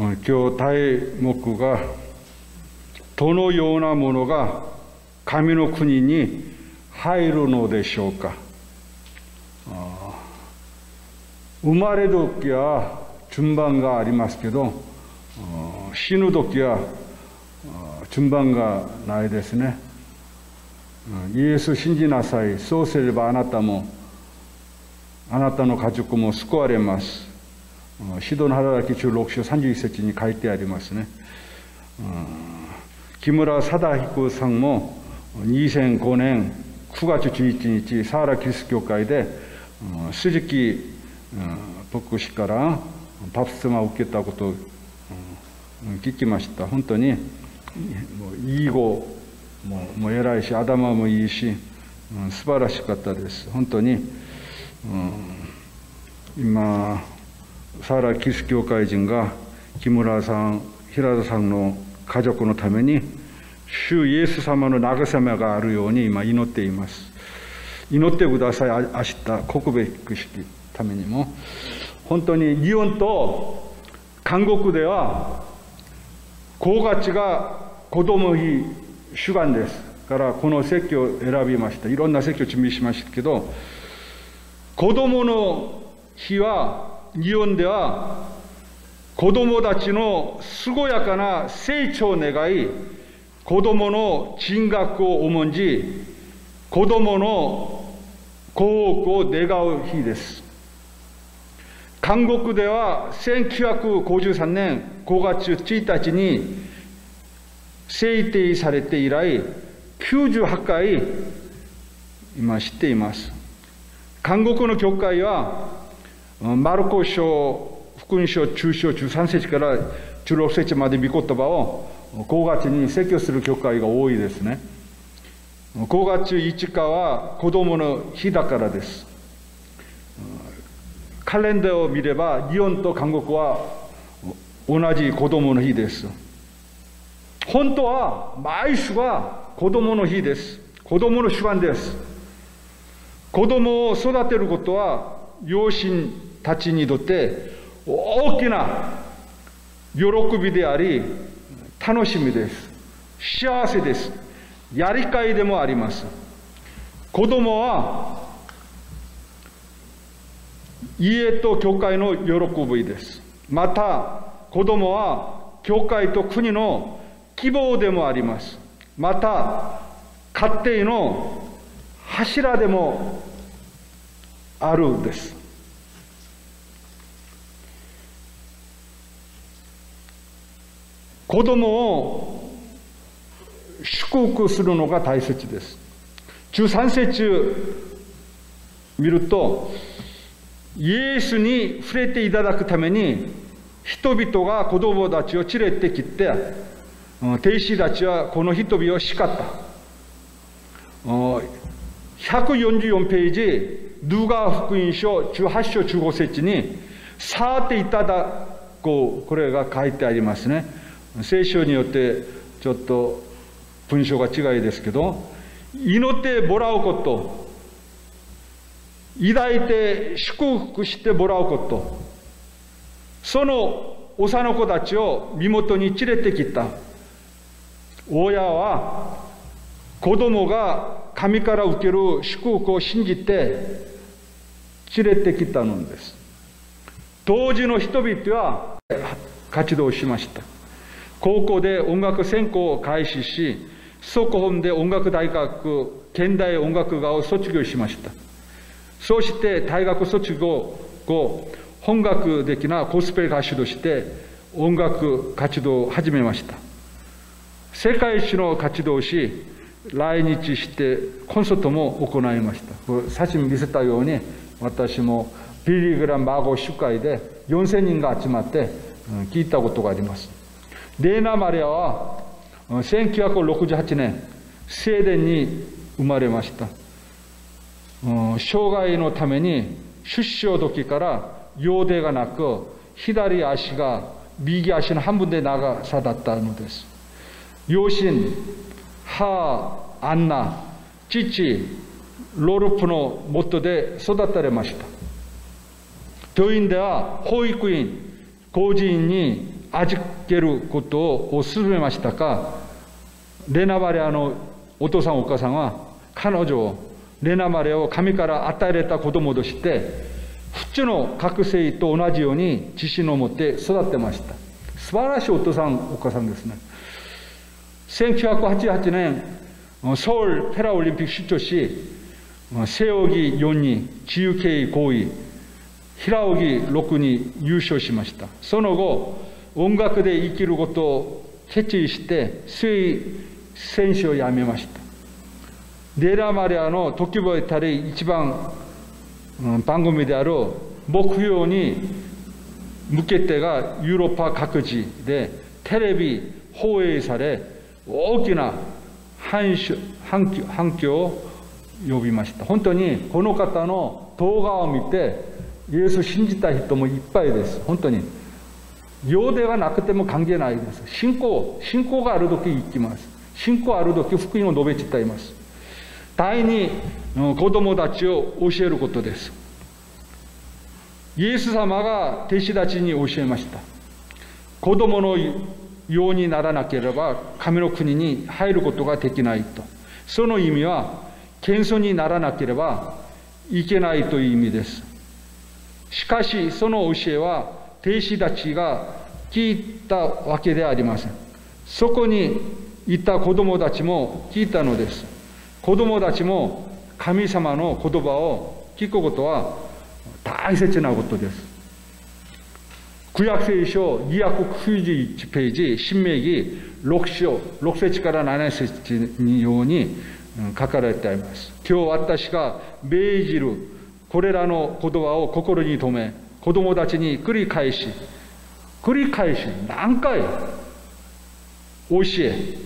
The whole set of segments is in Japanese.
今日題目がどのようなものが神の国に入るのでしょうか。生まれ時は順番がありますけど死ぬ時は順番がないですね。イエス信じなさい。そうすればあなたもあなたの家族も救われます。指導の働き中6章31節に書いてありますね。木村貞彦さんも2005年9月11日サーラキリスト教会で鈴木牧師からパプスマを受けたことを聞きました。本当にもういい語もも偉いし頭もいいし、うん、素晴らしかったです。本当に、うん、今サラキスト教会人が木村さん平田さんの家族のために主イエス様の慰めがあるように今祈っています。祈ってください明日告別式ためにも。本当に日本と韓国では高価が子供日主眼です。からこの説教を選びました。いろんな説教を準備しましたけど子供の日は日本では子供たちの健やかな成長を願い子供の進学を重んじ子供の幸福を願う日です。韓国では1953年5月1日に制定されて以来98回今知っています。韓国の教会はマルコ書福音書中書13節から16節まで御言葉を5月に説教する教会が多いですね5月5日は子供の日だからですカレンダーを見れば日本と韓国は同じ子供の日です本当は毎週は子供の日です。子供の主眼です。子供を育てることは両親たちにとって大きな喜びであり、楽しみです。幸せです。やりがいでもあります。子供は家と教会の喜びです。また、子供は教会と国の希望でもあります。また、家庭の柱でもあるんです。子供を祝福するのが大切です。13節見ると、イエスに触れていただくために、人々が子供たちを連れてきて、亭主たちはこの人々を叱った。144ページ、ルガ福音書18章15節に、さっていただこう、これが書いてありますね。聖書によってちょっと文章が違いですけど、祈ってもらうこと、抱いて祝福してもらうこと、その幼子たちを身元に連れてきた。親は子供が神から受ける祝福を信じて連れてきたのです。当時の人々は活動しました。高校で音楽専攻を開始し、速本で音楽大学現代音楽科を卒業しました。そして大学卒業後、本格的なコスプレ歌手として音楽活動を始めました。世界一の活動をし、来日してコンサートも行いました。写真見せたように、私もビリーグラン孫集会で4000人が集まって聞いたことがあります。レーナ・マリアは1968年、スウェーデンに生まれました。障害のために出生時から容体がなく、左足が右足の半分で長さだったのです。両親、母、アンナ、父、ロルプのもとで育てられました。教員では保育員、工事員に預けることを勧めましたが、レナバレアのお父さんお母さんは彼女をレナマレを神から与えられた子供として普通の覚醒と同じように自信を持って育ってました。素晴らしいお父さんお母さんですね。1988年ソウルペラオリンピック出場し背泳ぎ4に自由形5位平泳ぎ6に優勝しました。その後音楽で生きることを決意して水選手を辞めました。レラマリアの時보에たり一番番組である目標に向けてがヨーロッパ各地でテレビ放映され大きな反響反響を呼びました。本当にこの方の動画を見てイエスを信じた人もいっぱいです。本当に用でがなくても関係ないです。信仰信仰がある時行きます。信仰ある時福音を述べ伝えます。第二子供たちを教えることです。イエス様が弟子たちに教えました。子供のようにならなければ神の国に入ることができないと。その意味は謙遜にならなければいけないという意味です。しかしその教えは弟子たちが聞いたわけではありませんそこにいた子供たちも聞いたのです子供たちも神様の言葉を聞くことは大切なことです。구약聖書291ページ、新明記6章、6節から7節にように書かれてあります。今日私が命じるこれらの言葉を心に留め、子供たちに繰り返し、繰り返し何回教え、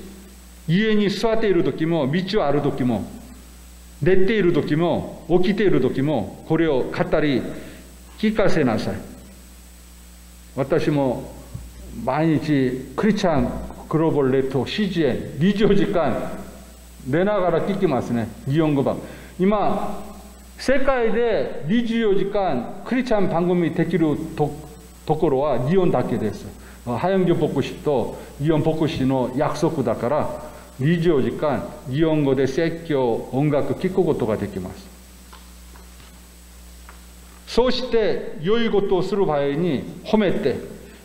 家に座っている時も、道を歩る時も、寝ている時も、起きている時も、これを語り、聞かせなさい。私も毎日クリチャングローバルレッド CGN 24時間寝ながら聞きますね。日本語版。今、世界で24時間クリチャン番組できるとところは日本だけです。ハヨンギ牧師とイオン牧師の約束だから、24時間日本語で説教音楽聴くことができますそして良いことをする場合に褒めて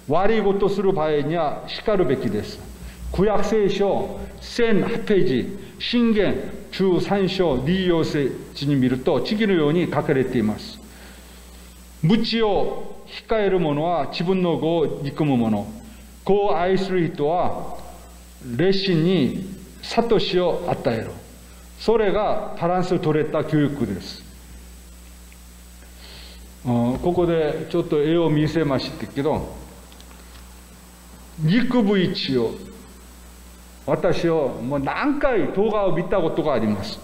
悪いことをする場合には叱るべきです구약聖書1008ページ信玄13章利用聖地に見ると次のように書かれています無知を控える者は自分の子を憎む者子を愛する人は熱心に悟しを与える。それがバランス取れた教育です。ここでちょっと絵を見せましたけど、肉部位置を、私をもう何回動画を見たことがあります。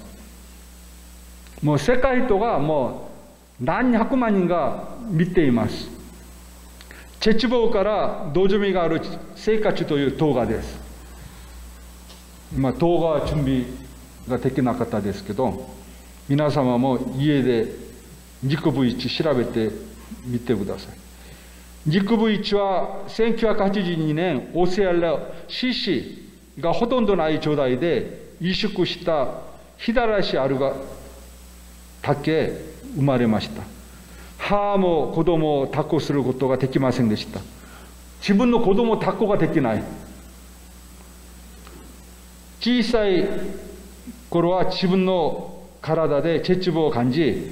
もう世界人がもう何百万人が見ています。チェチボーから道場がある生活という動画です。まあ、動画は準備ができなかったですけど皆様も家で肉部位置調べてみてください肉部位置は1982年オセアラ CC がほとんどない状態で萎縮したヒダラシアルがだけ生まれました。母も子供を抱っこすることができませんでした。自分の子供を抱っこができない。小さい頃は自分の体で絶望を感じ、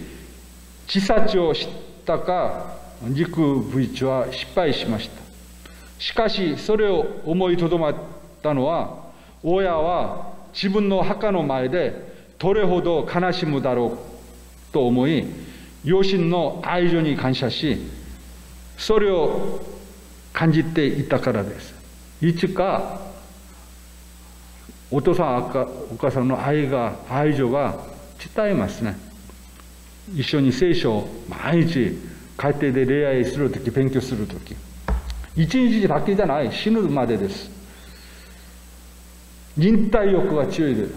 自殺をしたか、肉部位は失敗しました。しかし、それを思いとどまったのは、親は自分の墓の前でどれほど悲しむだろうと思い、両親の愛情に感謝し、それを感じていたからです。いつかお父さんお母さんの愛が愛情が伝えますね。一緒に聖書を毎日家庭で恋愛するとき勉強するとき一日だけじゃない死ぬまでです。忍耐力が強いです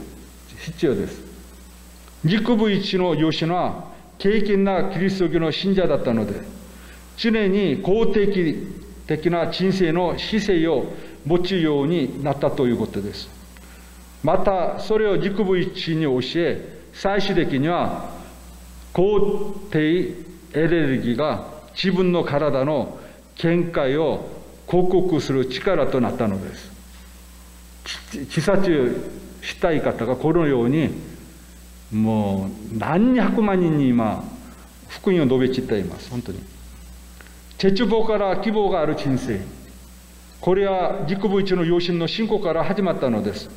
必要です肉部一の養子は敬虔なキリスト教の信者だったので常に公的的な人生の姿勢を持つようになったということです。また、それを軸部一に教え、最終的には、肯定エネルギーが自分の体の見解を広告する力となったのです。自殺したい方がこのように、もう何百万人に今、福音を述べ散っています、本当に。絶望から希望がある人生。これは軸部一の養子の信仰から始まったのです。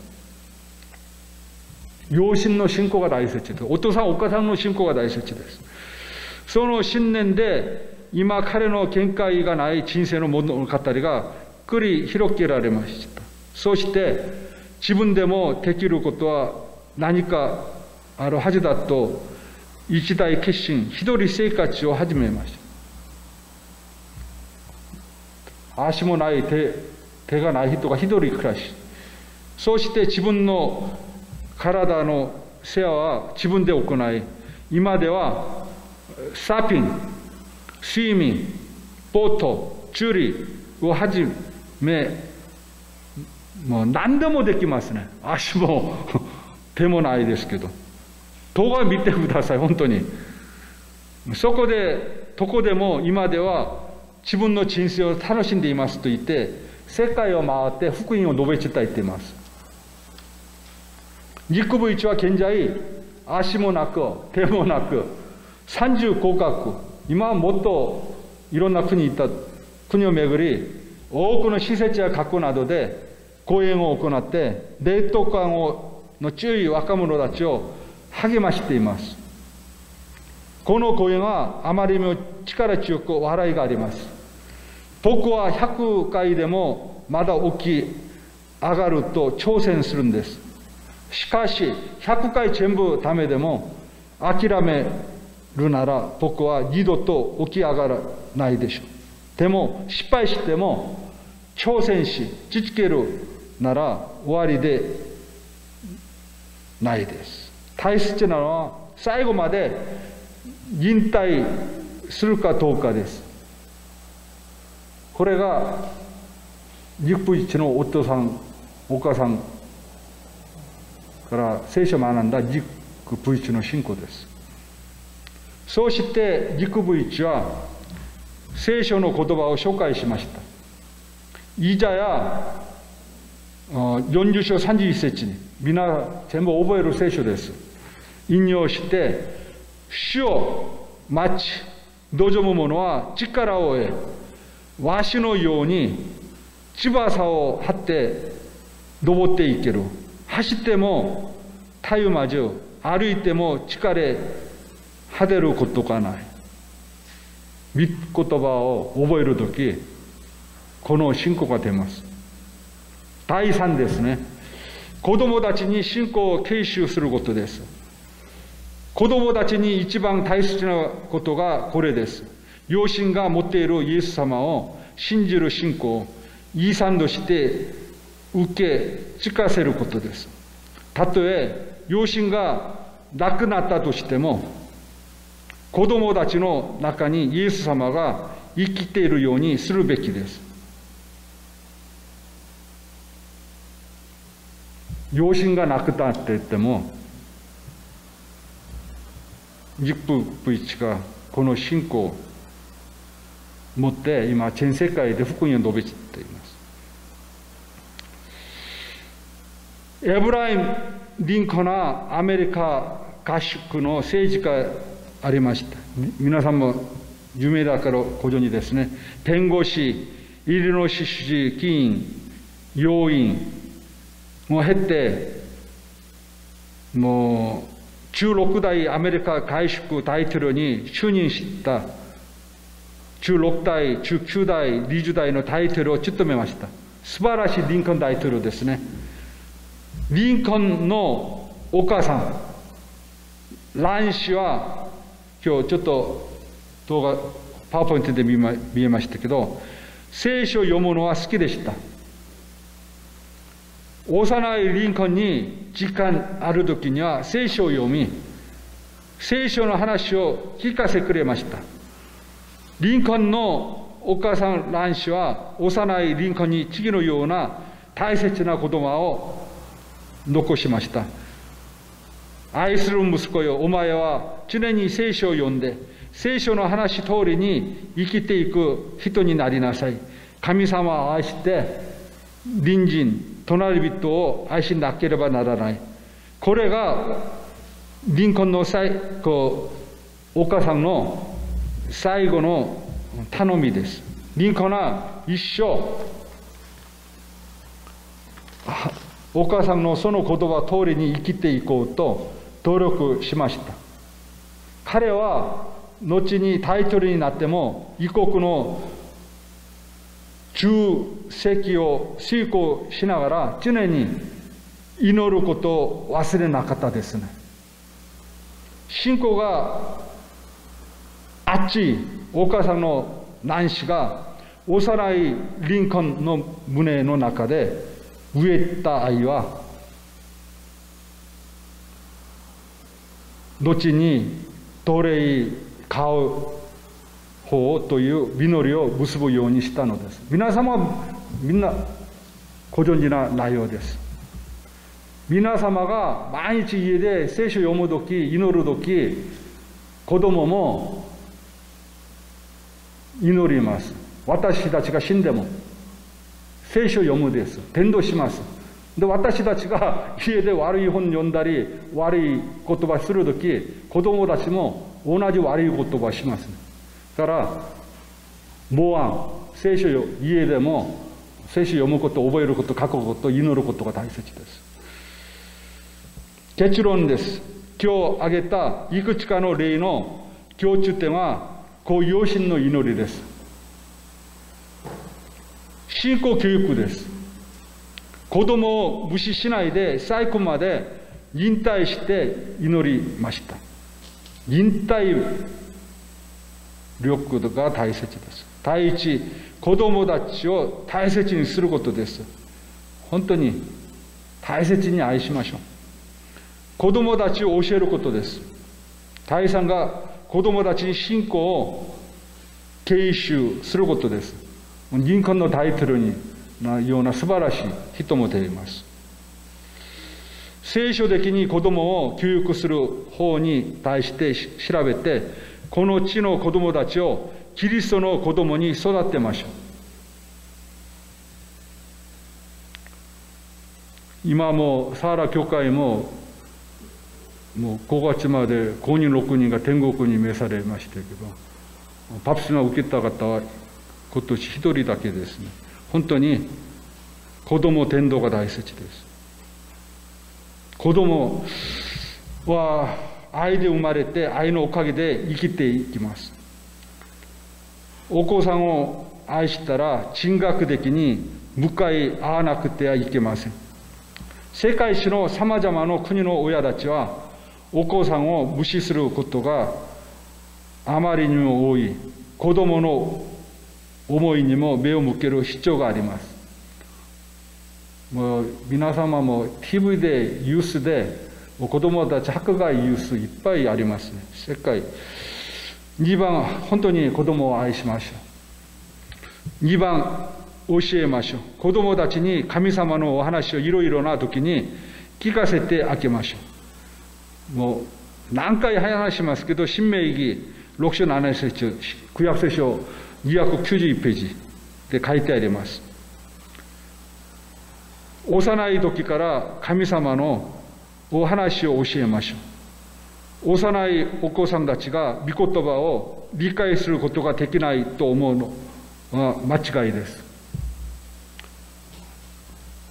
養子の信仰が大切です。お父さん、お母さんの信仰が大切です。その信念で、今彼の見解がない人生の物語が繰り広げられました。そして、自分でもできることは何かあるはずだと、一大決心、一人生活を始めました。足もない手、手がない人が一人暮らし。そして自分の体の世話は自分で行い、今ではサーフィン、スイミング、ボート、チューリーをはじめ、もう何でもできますね。足も手もないですけど。動画見てください、本当に。そこで、どこでも今では自分の人生を楽しんでいますと言って、世界を回って福音を述べ伝えています。肉部一は現在、足もなく、手もなく、35カ国、今はもっといろんな国に行った国を巡り、多くの施設や学校などで講演を行って、冷凍感をの注意若者たちを励ましています。この講演はあまりにも力強く笑いがあります。僕は100回でもまだ起き上がると挑戦するんです。しかし、100回全部ダメでも、諦めるなら僕は二度と起き上がらないでしょう。でも、失敗しても、挑戦し、続けるなら終わりでないです。大切なのは、最後まで引退するかどうかです。これが、日本一の夫さん、お母さんから聖書を学んだ軸部一の信仰です。そうして軸部一は聖書の言葉を紹介しました。イザヤ40章31節に皆全部覚える聖書です。引用して、主を待ち、望む者は力を得、わしのように翼を張って登っていける。走ってもたゆまず歩いても疲れ果てることがない御言葉を覚える時この信仰が出ます第3ですね子供たちに信仰を継承することです子供たちに一番大切なことがこれです両親が持っているイエス様を信じる信仰遺産として受け継がせることです。たとえ両親が亡くなったとしても、子供たちの中にイエス様が生きているようにするべきです。両親が亡くなって言っても、ジッププイチがこの信仰を持って今全世界で福音を述べています。エブライム・リンコナアメリカ合宿の政治家ありました。皆さんも有名だからご存知ですね。弁護士、イリノシ市議員、要員も経て、もう16代アメリカ外宿大統領に就任した16代、19代、20代の大統領を務めました。素晴らしいリンコン大統領ですね。リンコンのお母さん、ラン氏は、今日ちょっと動画、パワーポイントで見ま見えましたけど、聖書を読むのは好きでした。幼いリンコンに時間ある時には聖書を読み、聖書の話を聞かせてくれました。リンコンのお母さん蘭氏は幼いリンコンに次のような大切な言葉を残しました。愛する息子よ、お前は常に聖書を読んで、聖書の話通りに生きていく人になりなさい。神様を愛して、隣人、隣人を愛しなければならない。これが、リンコンの最、こう、お母さんの最後の頼みです。リンコンは一生、お母さんのその言葉通りに生きていこうと努力しました。彼は後にタイトルになっても異国の中席を遂行しながら常に祈ることを忘れなかったですね。信仰が熱いお母さんの男子が幼いリンコンの胸の中で植えた愛は後に奴隷買う方という祈りを結ぶようにしたのです。皆様みんなご存知な内容です。皆様が毎日家で聖書を読む時祈る時子供も祈ります。私たちが死んでも聖書を読むです。伝道します。で私たちが家で悪い本読んだり悪い言葉する時子供たちも同じ悪い言葉します、から模案聖書家でも聖書を読むこと覚えること書くこと祈ることが大切です。結論です。今日挙げたいくつかの例の共通点はこう養子の祈りです。信仰教育です。子供を無視しないで最後まで引退して祈りました。引退力が大切です。第一子供たちを大切にすることです。本当に大切に愛しましょう。子供たちを教えることです。第三が子供たちに信仰を継承することです。人間のタイトルになような素晴らしい人も出ます。聖書的に子供を教育する方に対して調べて、この地の子供たちをキリストの子供に育てましょう。今もサーラ教会ももう5月まで5人6人が天国に召されましたけどパプスが受けた方は今年1人だけですね本当に子供天道が大切です子供は愛で生まれて愛のおかげで生きていきますお子さんを愛したら人格的に向かい合わなくてはいけません世界史のさまざまな国の親たちはお子さんを無視することがあまりにも多い子供の思いにも目を向ける必要があります。もう皆様も TV でユースで子供たち迫害ユースいっぱいありますね。世界。2番、本当に子供を愛しましょう。2番、教えましょう。子供たちに神様のお話をいろいろな時に聞かせてあげましょう。もう何回話しますけど、新明記6章7節、旧約聖書291ページで書いてあります。幼い時から神様のお話を教えましょう。幼いお子さんたちが御言葉を理解することができないと思うのは間違いです。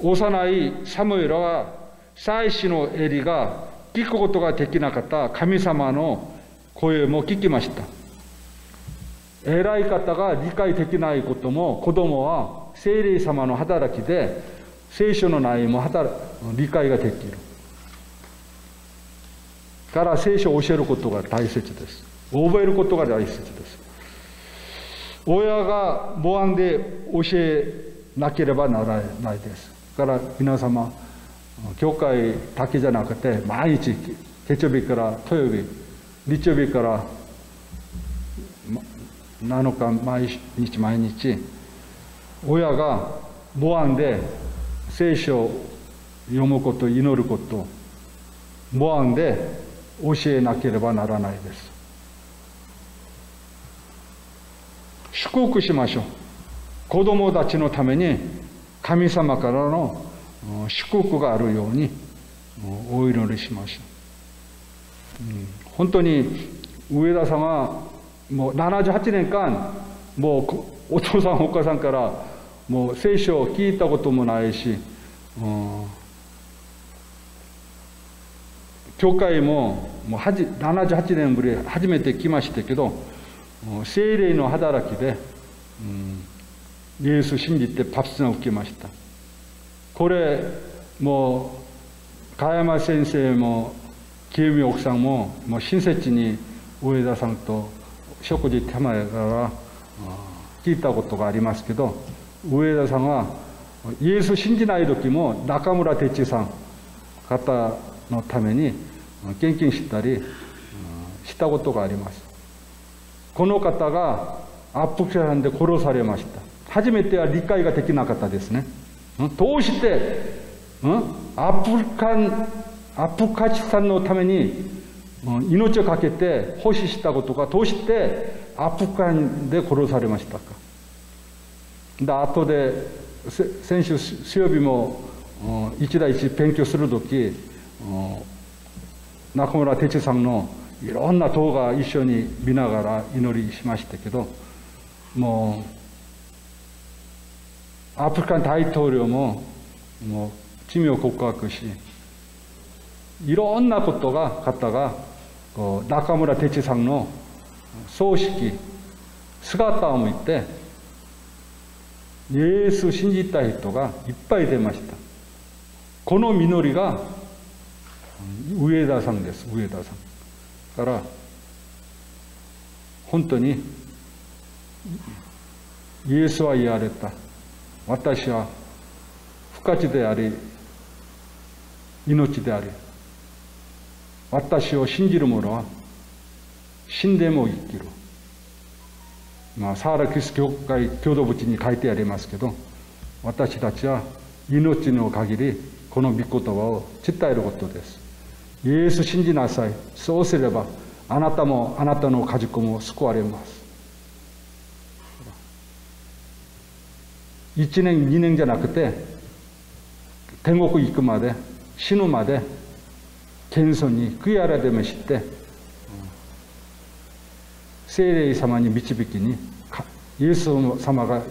幼いサムエルは祭司のエリが聞くことができなかった神様の声も聞きました。偉い方が理解できないことも子供は聖霊様の働きで聖書の内容も理解ができる。から聖書を教えることが大切です。覚えることが大切です。親が模範で教えなければならないです。だから皆様、教会だけじゃなくて、毎日、月曜日から土曜日、日曜日から7日毎日毎日親が模範で聖書を読むこと祈ること模範で教えなければならないです。祝福しましょう。子供たちのために神様からの祝福があるようにお祈りしましょう、うん、本当に上田さんはもう78年間もうお父さんお母さんからもう聖書を聞いたこともないし、うん、教会ももう78年ぶり初めて来ましたけど精霊の働きで、うん、イエス信じてパプスナを受けました。これもう加山先生も清美奥さんももう親切に上田さんと食事手前から聞いたことがありますけど上田さんはイエス信じない時も中村哲さん方のために献金したりしたことがあります。この方がアフガンで殺されました。初めては理解ができなかったですね。どうして、うん、アフガンアフガチさんのために命を懸けて奉仕したことがどうしてアフガンで殺されましたか。で後で先週水曜日も一対一勉強する時中村哲さんのいろんな動画一緒に見ながら祈りしましたけどもうアフリカン大統領ももう罪を告白しいろんなことが方がこう中村哲さんの葬式姿を見てイエス信じた人がいっぱい出ました。この実りが上田さんです上田さん。から本当にイエスは言われた。私は不価値であり命であり私を信じる者は死んでも生きる。まあサーラキス教会共同物に書いてありますけど私たちは命の限りこの御言葉を伝えることです。イエス信じなさい。そうすればあなたもあなたの家族も救われます。1年2年じゃなくて天国行くまで死ぬまで謙遜に悔い改めして聖霊様に導きにイエス様が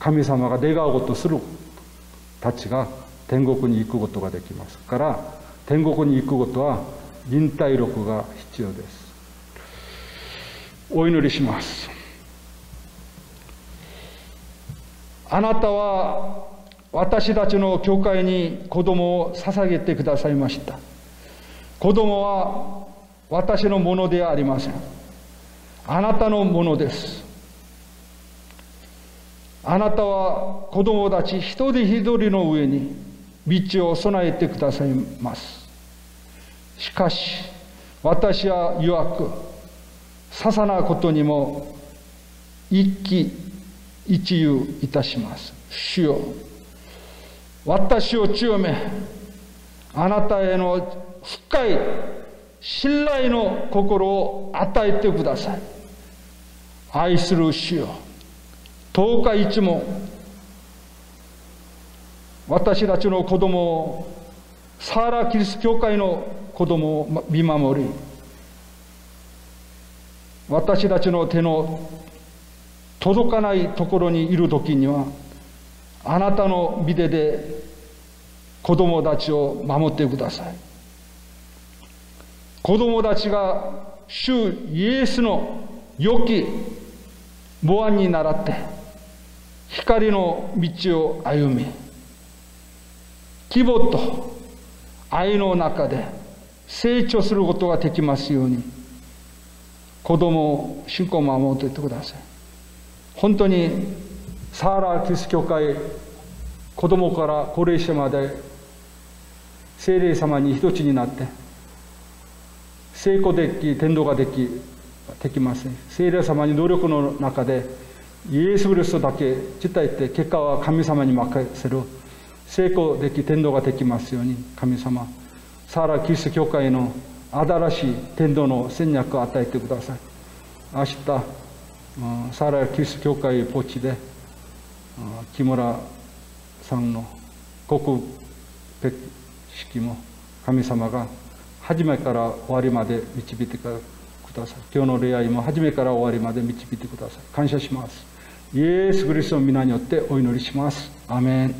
神様が願うことするたちが天国に行くことができますから天国に行くことは忍耐力が必要です。お祈りします。あなたは私たちの教会に子供を捧げてくださいました。子供は私のものではありません。あなたのものです。あなたは子供たち一人一人の上に道を備えてくださいます。しかし私は弱くささなことにも一喜一憂いたします。主よ私を強めあなたへの深い信頼の心を与えてください。愛する主よ十日一も私たちの子供をサーラ・キリスト教会の子供を見守り私たちの手の届かないところにいる時にはあなたのビデで子供たちを守ってください。子供たちが主イエスの良き母安に倣って光の道を歩み希望と愛の中で成長することができますように子供を信仰を守っていってください。本当にサーラーキリスト教会子供から高齢者まで聖霊様に一つになって成功でき天道ができできません。聖霊様に努力の中でイエス・キリストだけ伝えて結果は神様に任せる。成功でき天道ができますように神様さらキリスト教会の新しい天道の戦略を与えてください。明日さらキリスト教会墓地で木村さんの告別式も神様が初めから終わりまで導いてください。今日の礼拝も初めから終わりまで導いてください。感謝します。イエス・キリストの皆によってお祈りします。アメン。